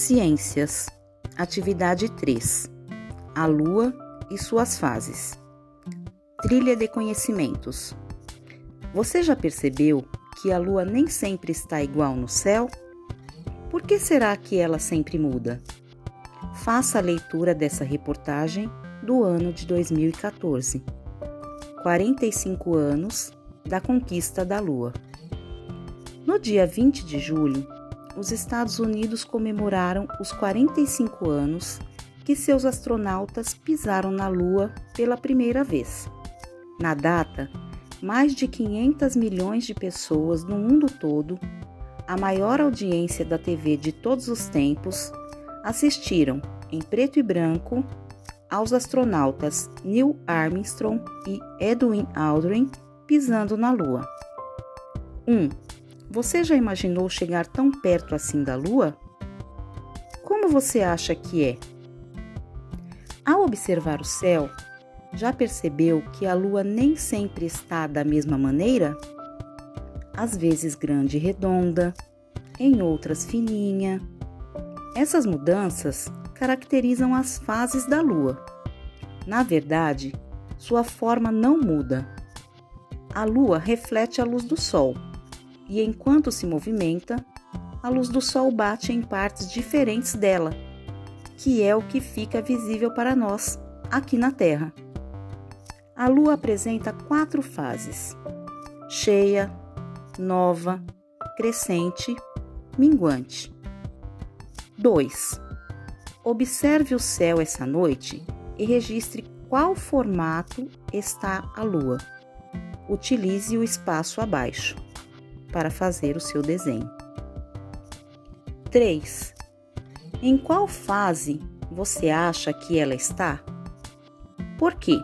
Ciências, atividade 3. A Lua e suas fases. Trilha de conhecimentos. Você já percebeu que a Lua nem sempre está igual no céu? Por que será que ela sempre muda? Faça a leitura dessa reportagem do ano de 2014. 45 anos da conquista da Lua. No dia 20 de julho, os Estados Unidos comemoraram os 45 anos que seus astronautas pisaram na Lua pela primeira vez. Na data, mais de 500 milhões de pessoas no mundo todo, a maior audiência da TV de todos os tempos, assistiram em preto e branco aos astronautas Neil Armstrong e Edwin Aldrin pisando na Lua. 1. Um, você já imaginou chegar tão perto assim da Lua? Como você acha que é? Ao observar o céu, já percebeu que a Lua nem sempre está da mesma maneira? Às vezes grande e redonda, em outras fininha. Essas mudanças caracterizam as fases da Lua. Na verdade, sua forma não muda. A Lua reflete a luz do Sol e enquanto se movimenta, a luz do Sol bate em partes diferentes dela, que é o que fica visível para nós aqui na Terra. A Lua apresenta quatro fases: cheia, nova, crescente, minguante. 2. Observe o céu essa noite e registre qual formato está a Lua. Utilize o espaço abaixo para fazer o seu desenho. 3. Em qual fase você acha que ela está? Por quê?